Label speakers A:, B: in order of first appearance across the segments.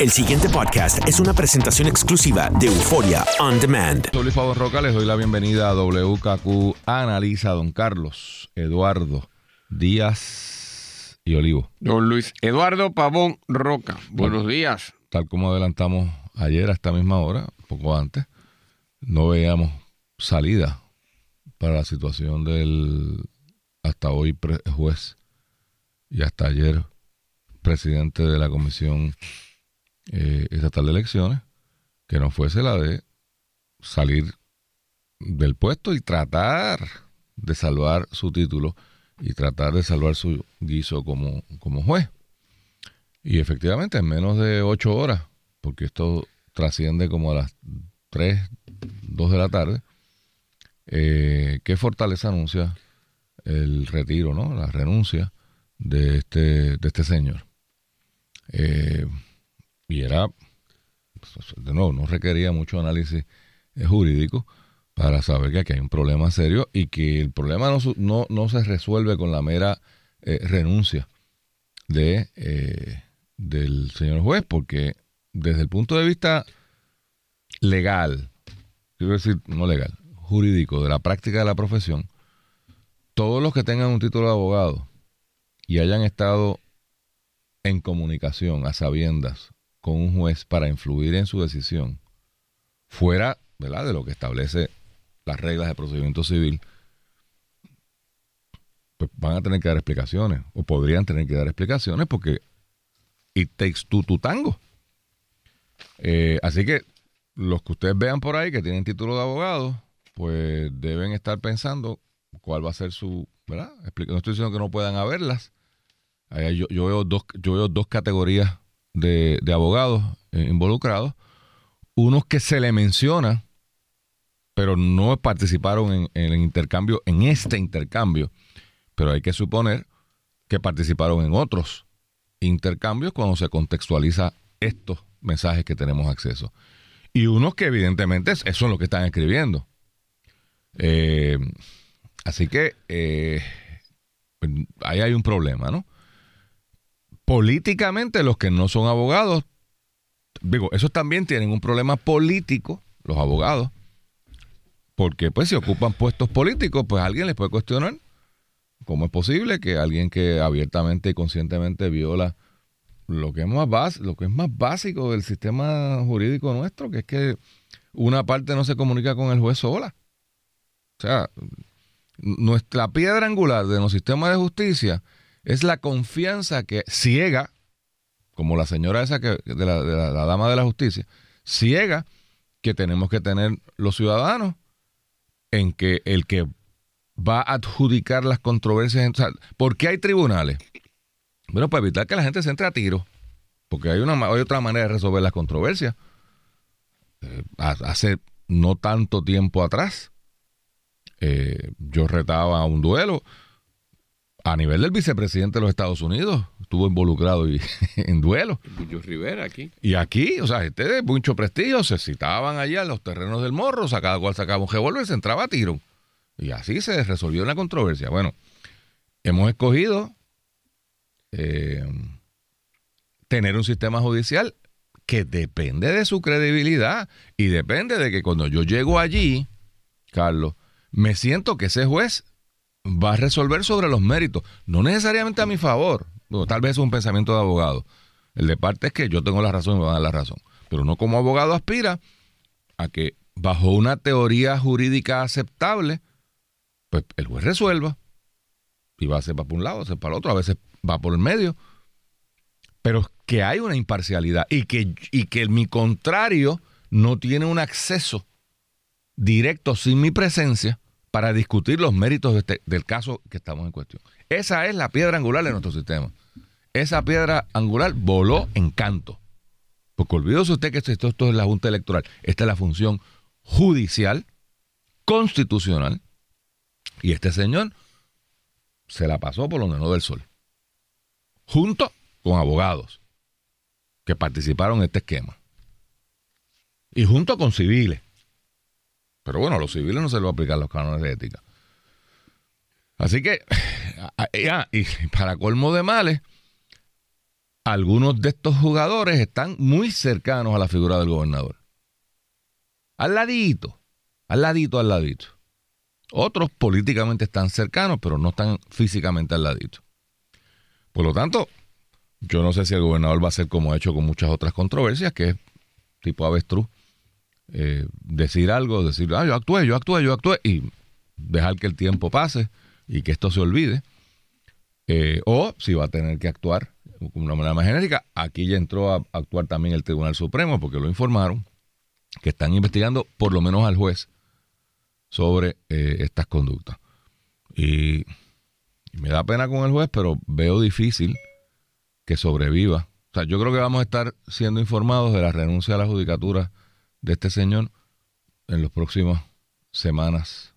A: El siguiente podcast es una presentación exclusiva de Euforia On Demand.
B: Soy Luis Pavón Roca, les doy la bienvenida a WKQ Analiza, don Carlos Eduardo Díaz y Olivo.
C: Don Luis Eduardo Pavón Roca, buenos días.
B: Tal como adelantamos ayer a esta misma hora, poco antes, no veíamos salida para la situación del hasta hoy juez y hasta ayer presidente de la Comisión eh, Estatal de Elecciones, que no fuese la de salir del puesto y tratar de salvar su título y tratar de salvar su guiso como, como juez. Y efectivamente, en menos de ocho horas, porque esto trasciende como a las 3, 2 de la tarde, eh, ¿qué fortaleza anuncia el retiro, ¿no? la renuncia de este, de este señor? Eh, y era, de nuevo, no requería mucho análisis eh, jurídico para saber que aquí hay un problema serio y que el problema no, no, no se resuelve con la mera eh, renuncia de, eh, del señor juez, porque desde el punto de vista legal, quiero decir, no legal, jurídico, de la práctica de la profesión, todos los que tengan un título de abogado y hayan estado en comunicación a sabiendas con un juez para influir en su decisión, fuera de lo que establece las reglas de procedimiento civil, pues van a tener que dar explicaciones, o podrían tener que dar explicaciones, porque it takes two to tango. Eh, así que los que ustedes vean por ahí que tienen título de abogado, pues deben estar pensando cuál va a ser su, ¿verdad? No estoy diciendo que no puedan haberlas. Yo veo dos, yo veo dos categorías de, abogados eh, involucrados. Unos que se le menciona, pero no participaron en, el intercambio, en este intercambio. Pero hay que suponer que participaron en otros intercambios cuando se contextualiza estos mensajes que tenemos acceso. Y unos que evidentemente es- eso es lo que están escribiendo. Eh, así que eh, pues, ahí hay un problema, ¿no? Políticamente los que no son abogados, digo, esos también tienen un problema político, los abogados, porque pues si ocupan puestos políticos, pues alguien les puede cuestionar cómo es posible que alguien que abiertamente y conscientemente viola lo que es más lo que es más básico del sistema jurídico nuestro, que es que una parte no se comunica con el juez sola. O sea, nuestra piedra angular de los sistemas de justicia es la confianza que ciega, como la señora esa que, de, la, dama de la justicia, ciega que tenemos que tener los ciudadanos en que el que va a adjudicar las controversias, o ¿por qué hay tribunales? Bueno, para evitar que la gente se entre a tiro, porque hay, una, hay otra manera de resolver las controversias. Eh, ha- hace no tanto tiempo atrás, eh, yo retaba un duelo a nivel del vicepresidente de los Estados Unidos, estuvo involucrado y- en duelo.
C: Julio Rivera aquí.
B: Y aquí, o sea, gente de mucho prestigio se citaban allá en los terrenos del morro, cada cual sacaba un revólver y se entraba a tiro. Y así se resolvió la controversia. Bueno, hemos escogido eh, tener un sistema judicial que depende de su credibilidad y depende de que cuando yo llego allí, Carlos, me siento que ese juez va a resolver sobre los méritos, no necesariamente a mi favor, tal vez es un pensamiento de abogado. El de parte es que yo tengo la razón y me van a dar la razón. Pero uno como abogado aspira a que bajo una teoría jurídica aceptable, pues el juez resuelva. Y va a ser para un lado, a ser para el otro, a veces va por el medio. Pero que hay una imparcialidad y que, y que mi contrario no tiene un acceso directo sin mi presencia para discutir los méritos este- del caso que estamos en cuestión. Esa es la piedra angular de nuestro sistema. Esa piedra angular voló en canto. Porque olvídese usted que esto, es la Junta Electoral. Esta es la función judicial, constitucional. Y este señor se la pasó por lo menos del sol. Junto con abogados que participaron en este esquema. Y junto con civiles. Pero bueno, a los civiles no se les va a aplicar los cánones de ética. Así que, ah, ah, y para colmo de males, algunos de estos jugadores están muy cercanos a la figura del gobernador. Al ladito, al ladito, al ladito. Otros políticamente están cercanos, pero no están físicamente al ladito. Por lo tanto, yo no sé si el gobernador va a ser como ha hecho con muchas otras controversias, que es tipo avestruz, eh, decir algo, decir, ah, yo actué, yo actué, yo actué, y dejar que el tiempo pase y que esto se olvide. Eh, o si va a tener que actuar de una manera más genérica. Aquí ya entró a actuar también el Tribunal Supremo porque lo informaron que están investigando por lo menos al juez sobre eh, estas conductas. Y, me da pena con el juez, pero veo difícil que sobreviva. O sea, yo creo que vamos a estar siendo informados de la renuncia a la judicatura de este señor en las próximas semanas,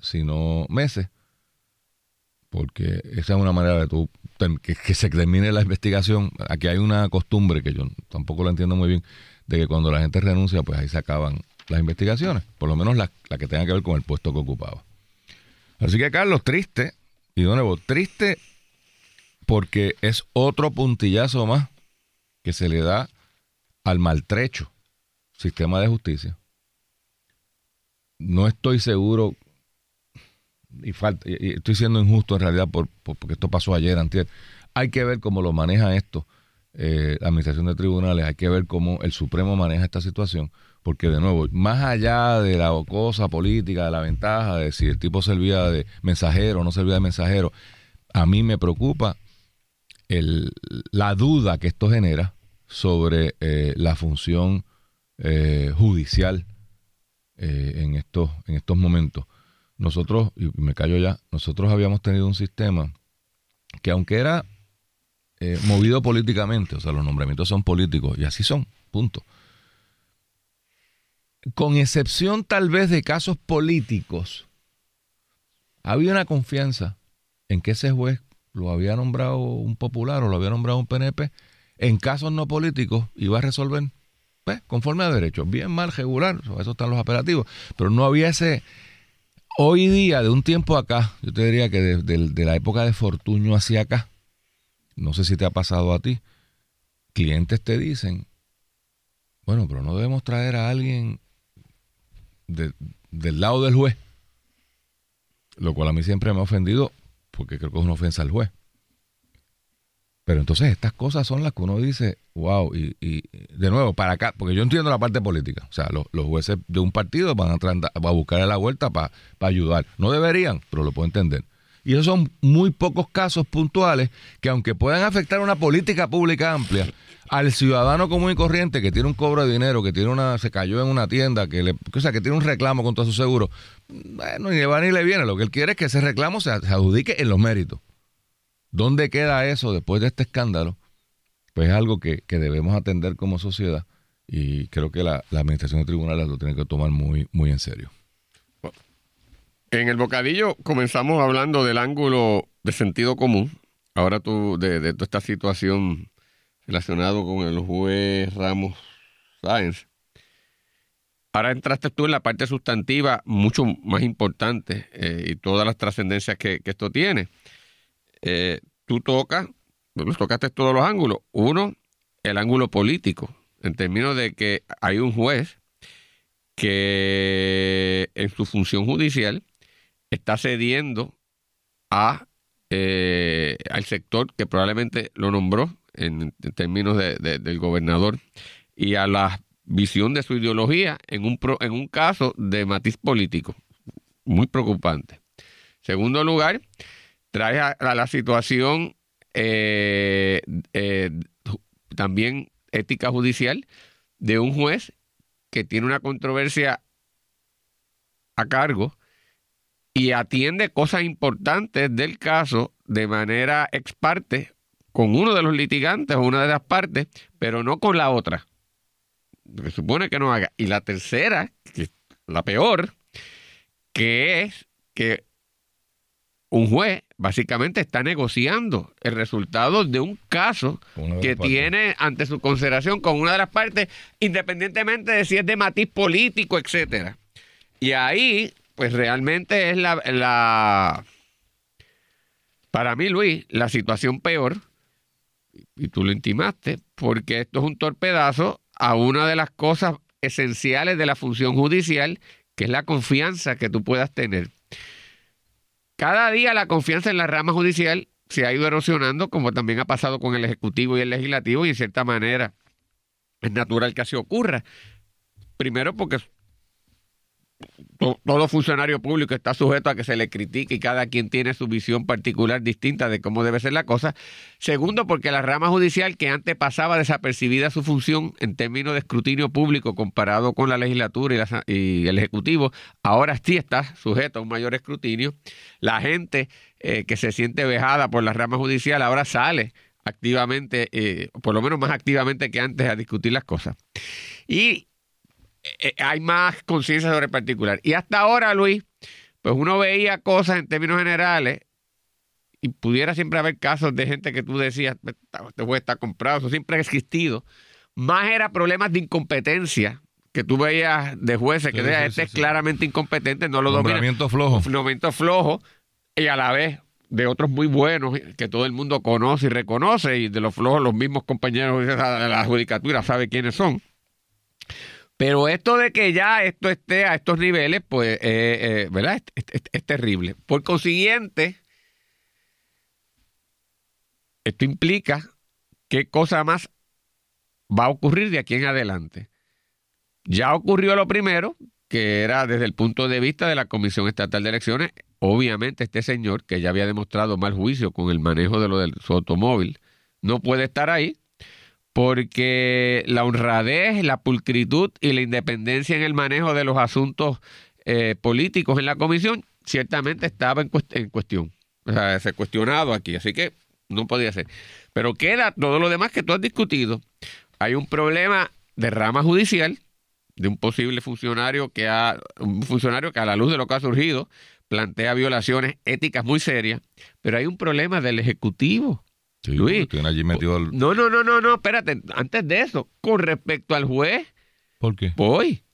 B: si no meses, porque esa es una manera de que, se termine la investigación. Aquí hay una costumbre que yo tampoco la entiendo muy bien, de que cuando la gente renuncia, pues ahí se acaban las investigaciones, por lo menos la, que tenga que ver con el puesto que ocupaba. Así que Carlos, triste, y de nuevo, triste porque es otro puntillazo más que se le da al maltrecho sistema de justicia. No estoy seguro, y, falta, y estoy siendo injusto en realidad por, porque esto pasó ayer, antier. Hay que ver cómo lo maneja esto eh, la administración de tribunales, hay que ver cómo el Supremo maneja esta situación, porque de nuevo, más allá de la cosa política, de la ventaja de si el tipo servía de mensajero o no servía de mensajero, a mí me preocupa el, la duda que esto genera sobre eh, la función eh, judicial en, estos, en estos momentos. Nosotros, y me callo ya, nosotros habíamos tenido un sistema que aunque era eh, movido políticamente, o sea, los nombramientos son políticos y así son, punto. Con excepción tal vez de casos políticos, había una confianza en que ese juez lo había nombrado un popular o lo había nombrado un PNP, en casos no políticos iba a resolver conforme a derecho, bien, mal, regular, eso están los apelativos, pero no había ese... Hoy día, de un tiempo acá, yo te diría que de la época de Fortuño hacia acá, no sé si te ha pasado a ti, clientes te dicen, bueno, pero no debemos traer a alguien del lado del juez, lo cual a mí siempre me ha ofendido porque creo que es una ofensa al juez. Pero entonces estas cosas son las que uno dice, wow, y, de nuevo, para acá, porque yo entiendo la parte política, o sea, los, jueces de un partido van a, a buscar la vuelta para ayudar. No deberían, pero lo puedo entender. Y esos son muy pocos casos puntuales que aunque puedan afectar una política pública amplia, al ciudadano común y corriente que tiene un cobro de dinero, que tiene una, se cayó en una tienda, que le, o sea, que tiene un reclamo contra su seguro, bueno, ni le va ni le viene. Lo que él quiere es que ese reclamo se, adjudique en los méritos. ¿Dónde queda eso después de este escándalo? Pues es algo que, debemos atender como sociedad y creo que la, la administración de tribunales lo tiene que tomar muy, muy en serio.
C: En el bocadillo comenzamos hablando del ángulo de sentido común. Ahora tú, de, toda esta situación relacionada con el juez Ramos Sáenz. Ahora entraste tú en la parte sustantiva mucho más importante eh, y todas las trascendencias que, esto tiene. Eh, tú tocas, tocaste todos los ángulos. Uno, el ángulo político, en términos de que hay un juez que en su función judicial está cediendo a, eh, al sector que probablemente lo nombró en, términos del gobernador y a la visión de su ideología en un, en un caso de matiz político. Muy preocupante. Segundo lugar, trae a, la situación eh, eh, también ética judicial de un juez que tiene una controversia a cargo y atiende cosas importantes del caso de manera ex parte con uno de los litigantes o una de las partes, pero no con la otra. Se supone que no haga. Y la tercera, que es la peor, que es que un juez básicamente está negociando el resultado de un caso que tiene ante su consideración con una de las partes, independientemente de si es de matiz político, etcétera. Y ahí pues realmente es la, la, para mí, Luis, la situación peor, y tú lo intimaste, porque esto es un torpedazo a una de las cosas esenciales de la función judicial, que es la confianza que tú puedas tener. Cada día la confianza en la rama judicial se ha ido erosionando, como también ha pasado con el Ejecutivo y el Legislativo, y en cierta manera es natural que así ocurra. Primero porque todo funcionario público está sujeto a que se le critique y cada quien tiene su visión particular distinta de cómo debe ser la cosa. Segundo, porque la rama judicial que antes pasaba desapercibida su función en términos de escrutinio público comparado con la legislatura y, el ejecutivo, ahora sí está sujeto a un mayor escrutinio. La gente eh, que se siente vejada por la rama judicial ahora sale activamente, eh, por lo menos más activamente que antes, a discutir las cosas. Y eh, hay más conciencia sobre el particular. Y hasta ahora, Luis, pues uno veía cosas en términos generales y pudiera siempre haber casos de gente que tú decías, este juez está comprado, eso siempre ha existido. Más era problemas de incompetencia que tú veías de jueces que decían, este es claramente incompetente, no lo domina.
B: Nombramiento flojo.
C: Nombramiento flojo y a la vez de otros muy buenos que todo el mundo conoce y reconoce y de los flojos los mismos compañeros de la judicatura sabe quiénes son. Pero esto de que ya esto esté a estos niveles, pues, eh, eh, ¿verdad? Es, terrible. Por consiguiente, esto implica qué cosa más va a ocurrir de aquí en adelante. Ya ocurrió lo primero, que era desde el punto de vista de la Comisión Estatal de Elecciones. Obviamente este señor, que ya había demostrado mal juicio con el manejo de lo de su automóvil, no puede estar ahí porque la honradez, la pulcritud y la independencia en el manejo de los asuntos eh, políticos en la comisión ciertamente estaba en, en, cuestión. O sea, se cuestionado aquí, así que no podía ser. Pero queda todo lo demás que tú has discutido. Hay un problema de rama judicial, de un posible funcionario que ha, un funcionario que a la luz de lo que ha surgido plantea violaciones éticas muy serias, pero hay un problema del Ejecutivo Luis. No, no, no, no, no, espérate. Antes de eso, con respecto al juez.
B: ¿Por qué?
C: Voy.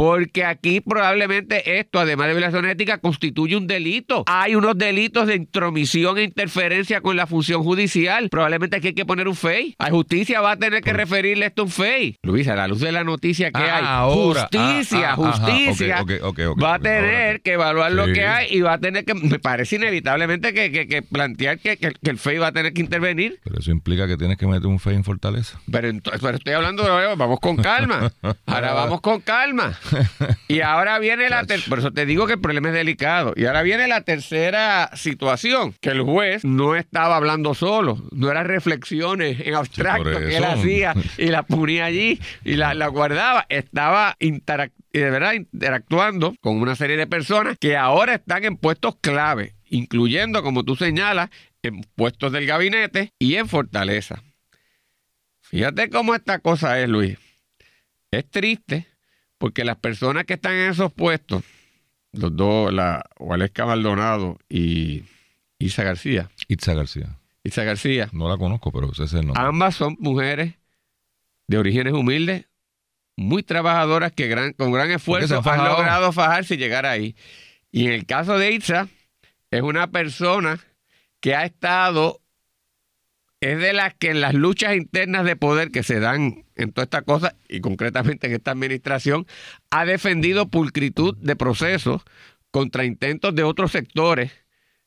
C: Porque aquí probablemente esto, además de violación ética, constituye un delito. Hay unos delitos de intromisión e interferencia con la función judicial. Probablemente aquí hay que poner un FEI. La justicia va a tener que referirle esto a un FEI. Luis, a la luz de la noticia que
B: ah,
C: hay, justicia, ah, ah, justicia, va a tener que evaluar lo que hay y va a tener que, me parece inevitablemente que, plantear que, el FEI va a tener que intervenir.
B: Pero eso implica que tienes que meter un FEI en Fortaleza.
C: Pero, entonces, pero estoy hablando de, vamos con calma. Ahora vamos con calma. Y ahora viene la por eso te digo que el problema es delicado. Y ahora viene la tercera situación, que el juez no estaba hablando solo, no eran reflexiones en abstracto que él hacía y la ponía allí y la, guardaba, estaba de verdad interactuando con una serie de personas que ahora están en puestos clave, incluyendo, como tú señalas, en puestos del gabinete y en fortaleza. Fíjate cómo esta cosa es, Luis. Es triste porque las personas que están en esos puestos, los dos, la Waleska Maldonado y Isa García.
B: Isa García.
C: Isa García.
B: No la conozco, pero ese es el nombre.
C: Ambas son mujeres de orígenes humildes, muy trabajadoras que gran, con gran esfuerzo han logrado fajarse y llegar ahí. Y en el caso de Itza, es una persona que ha estado, es de las que en las luchas internas de poder que se dan en toda esta cosa y concretamente en esta administración ha defendido pulcritud de procesos contra intentos de otros sectores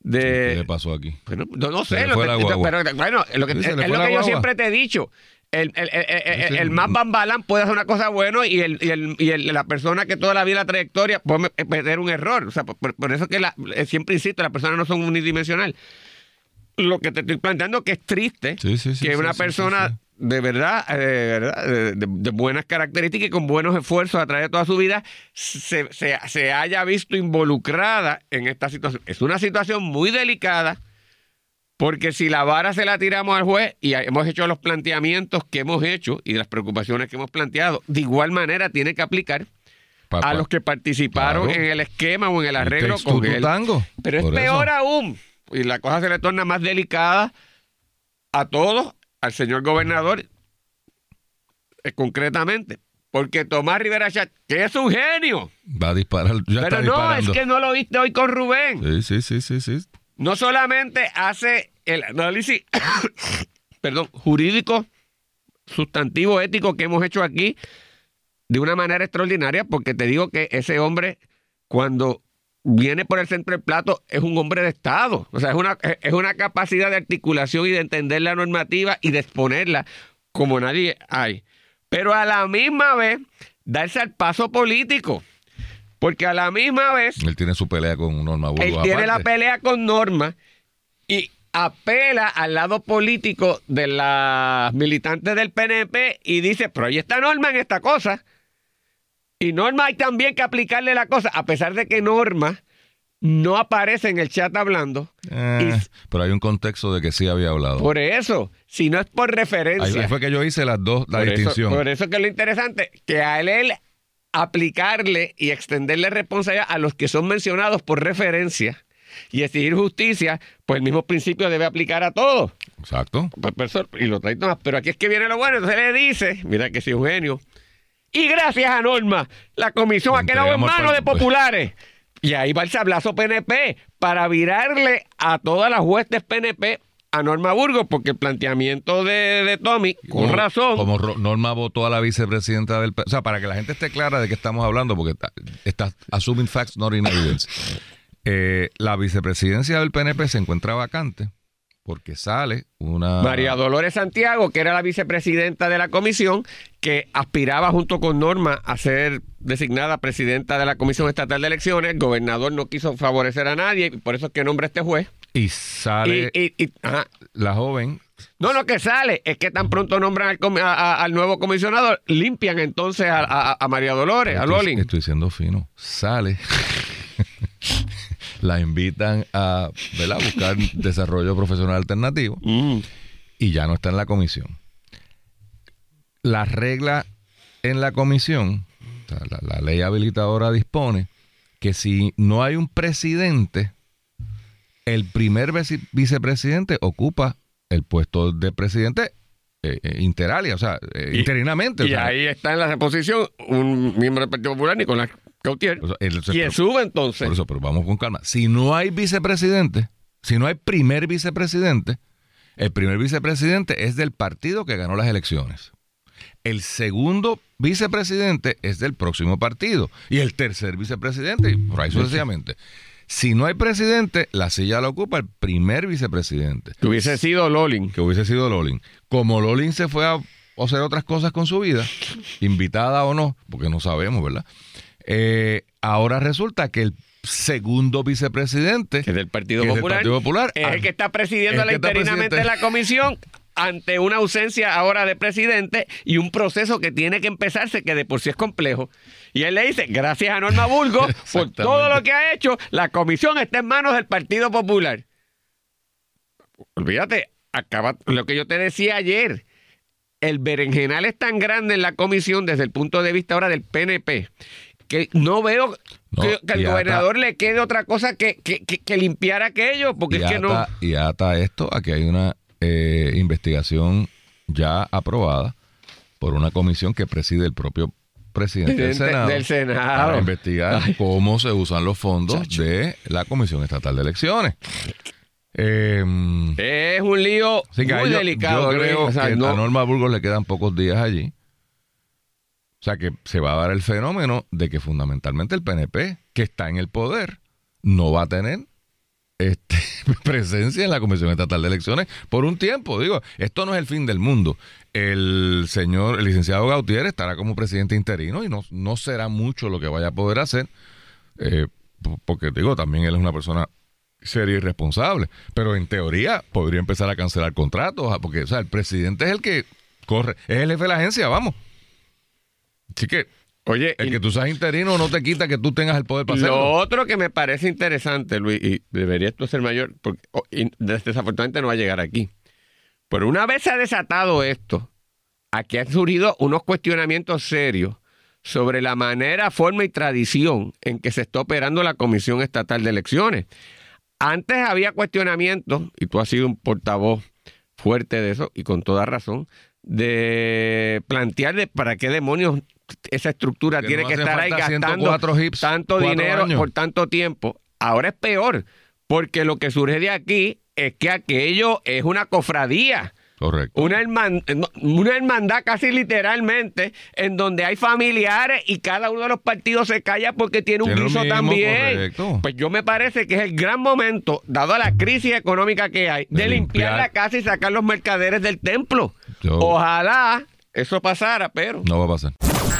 C: de...
B: ¿Qué le pasó aquí?
C: no, sé, lo que, pero bueno, lo que, es lo que yo siempre te he dicho. El, el, el, el, más bambalán puede hacer una cosa buena y, el, y, el, y la persona que toda la vida la trayectoria puede perder un error. O sea, por, eso que la, siempre insisto, las personas no son unidimensional. Lo que te estoy planteando que es triste que una persona de verdad, eh, de, buenas características y con buenos esfuerzos a través de toda su vida, se, se, haya visto involucrada en esta situación. Es una situación muy delicada, porque si la vara se la tiramos al juez y hemos hecho los planteamientos que hemos hecho y las preocupaciones que hemos planteado, de igual manera tiene que aplicar a los que participaron en el esquema o en el arreglo con él. Pero es peor aún, y la cosa se le torna más delicada a todos al señor gobernador eh, concretamente. Porque Tomás Rivera Chat, que es un genio.
B: Va a disparar.
C: Pero no, es que no lo viste hoy con Rubén.
B: Sí, sí, sí, sí,
C: No solamente hace el análisis, perdón, jurídico, sustantivo, ético que hemos hecho aquí de una manera extraordinaria, porque te digo que ese hombre, cuando viene por el centro del plato, es un hombre de Estado. O sea, es una, es una capacidad de articulación y de entender la normativa y de exponerla como nadie hay. Pero a la misma vez, darse al paso político. Porque a la misma vez.
B: Él tiene su pelea con Norma Burgos.
C: Él tiene la pelea con Norma y apela al lado político de las militantes del PNP y dice, pero ahí está Norma en esta cosa. Y Norma hay también que aplicarle la cosa, a pesar de que Norma no aparece en el chat hablando.
B: Eh, pero hay un contexto de que sí había hablado.
C: Por eso, si no es por
B: Ahí
C: referencia.
B: fue que yo hice las dos, la
C: por, eso,
B: distinción.
C: por eso que lo interesante, que a él, él aplicarle y extenderle responsabilidad a los que son mencionados por referencia y exigir justicia, pues el mismo principio debe aplicar a todos.
B: Exacto.
C: Pues, pues, eso- y lo trae más. Pero aquí es que viene lo bueno. Entonces le dice, mira que sí, Eugenio. Y gracias a Norma, la comisión ha quedado en manos de
B: par-
C: populares. Y ahí va el sablazo PNP para virarle a todas las huestes PNP a Norma Burgos, porque el planteamiento de, de Tommy, con
B: Como-
C: razón,
B: Como Norma votó a la vicepresidenta del... O sea, para que la gente esté clara de qué estamos hablando, porque está, está assuming facts, not in evidence. Eh, la vicepresidencia del PNP se encuentra vacante porque sale una...
C: María Dolores Santiago, que era la vicepresidenta de la comisión, que aspiraba junto con Norma a ser designada presidenta de la Comisión Estatal de Elecciones. El gobernador no quiso favorecer a nadie, y por eso es que nombra este juez.
B: Y sale
C: Y, y- y- ajá.
B: la joven...
C: No, lo que sale es que tan pronto nombran al, a- a- al nuevo comisionado, limpian entonces a, María Dolores, a Lolin.
B: estoy siendo fino. Sale... la invitan a ¿verdad? buscar desarrollo profesional alternativo.
C: Mm.
B: y ya no está en la comisión. La regla en la comisión, o sea, la, la ley habilitadora dispone que si no hay un presidente, el primer vice- vicepresidente ocupa el puesto de presidente eh, eh, interalia, o sea, eh,
C: Y-
B: interinamente. o
C: Y
B: sea,
C: ahí está en la posición un miembro del Partido Popular, Nicolás Cautier,
B: o sea, el-
C: quien sube entonces.
B: Por eso, pero vamos con calma. Si no hay vicepresidente, si no hay primer vicepresidente, el primer vicepresidente es del partido que ganó las elecciones. El segundo vicepresidente es del próximo partido. Y el tercer vicepresidente, y por ahí sucesivamente. Si no hay presidente, la silla la ocupa el primer vicepresidente,
C: Que hubiese sido Lolin.
B: que hubiese sido Lolin. Como Lolin se fue a hacer otras cosas con su vida, invitada o no, porque no sabemos, ¿verdad? Eh, ahora resulta que el segundo vicepresidente
C: que es del Partido
B: del
C: Popular,
B: Partido Popular,
C: es el que está presidiendo la interinamente la comisión ante una ausencia ahora de presidente y un proceso que tiene que empezarse que de por sí es complejo. Y él le dice, gracias a Norma Burgos por todo lo que ha hecho, la comisión está en manos del Partido Popular. Olvídate, acaba lo que yo te decía ayer. El berenjenal es tan grande en la comisión desde el punto de vista ahora del PNP que no veo
B: No,
C: que,
B: ata-
C: gobernador le quede otra cosa que, que, limpiar aquello, porque es que no.
B: y ata esto a que hay una eh, investigación ya aprobada por una comisión que preside el propio presidente del Senado,
C: del Senado.
B: para investigar
C: Ay.
B: cómo se usan los fondos
C: Chacho.
B: de la Comisión Estatal de Elecciones. Eh,
C: Es un lío muy delicado.
B: Yo creo
C: O sea,
B: que
C: no-
B: a Norma Burgos le quedan pocos días allí. O sea que se va a dar el fenómeno de que fundamentalmente el PNP, que está en el poder, no va a tener este, presencia en la Comisión Estatal de Elecciones por un tiempo. Digo, esto no es el fin del mundo. El señor, el licenciado Gautier estará como presidente interino y no, no será mucho lo que vaya a poder hacer, eh, porque digo, también él es una persona seria y responsable, pero en teoría podría empezar a cancelar contratos, porque o sea, el presidente es el que corre, es el jefe de la agencia, vamos. Así que
C: Oye,
B: el que tú seas interino no te quita que tú tengas el poder para
C: lo
B: hacerlo.
C: otro que me parece interesante, Luis, y debería esto ser mayor, porque oh, desafortunadamente no va a llegar aquí. Pero una vez se ha desatado esto, aquí han surgido unos cuestionamientos serios sobre la manera, forma y tradición en que se está operando la Comisión Estatal de Elecciones. Antes había cuestionamientos, y tú has sido un portavoz fuerte de eso, y con toda razón, de plantear de para qué demonios esa estructura
B: Que
C: tiene
B: no
C: que estar ahí gastando
B: 104 hips,
C: tanto dinero
B: años.
C: por tanto tiempo. Ahora es peor, porque lo que surge de aquí es que aquello es una cofradía.
B: Correcto.
C: Una, herman- no, una hermandad casi literalmente, en donde hay familiares y cada uno de los partidos se calla porque tiene un
B: Tiene
C: guiso
B: mismo,
C: también.
B: correcto.
C: Pues yo me parece que es el gran momento, dado la crisis económica que hay, de,
B: De
C: limpiar,
B: limpiar.
C: la casa y sacar los mercaderes del templo.
B: Yo-
C: Ojalá eso pasara, pero...
B: No va a pasar.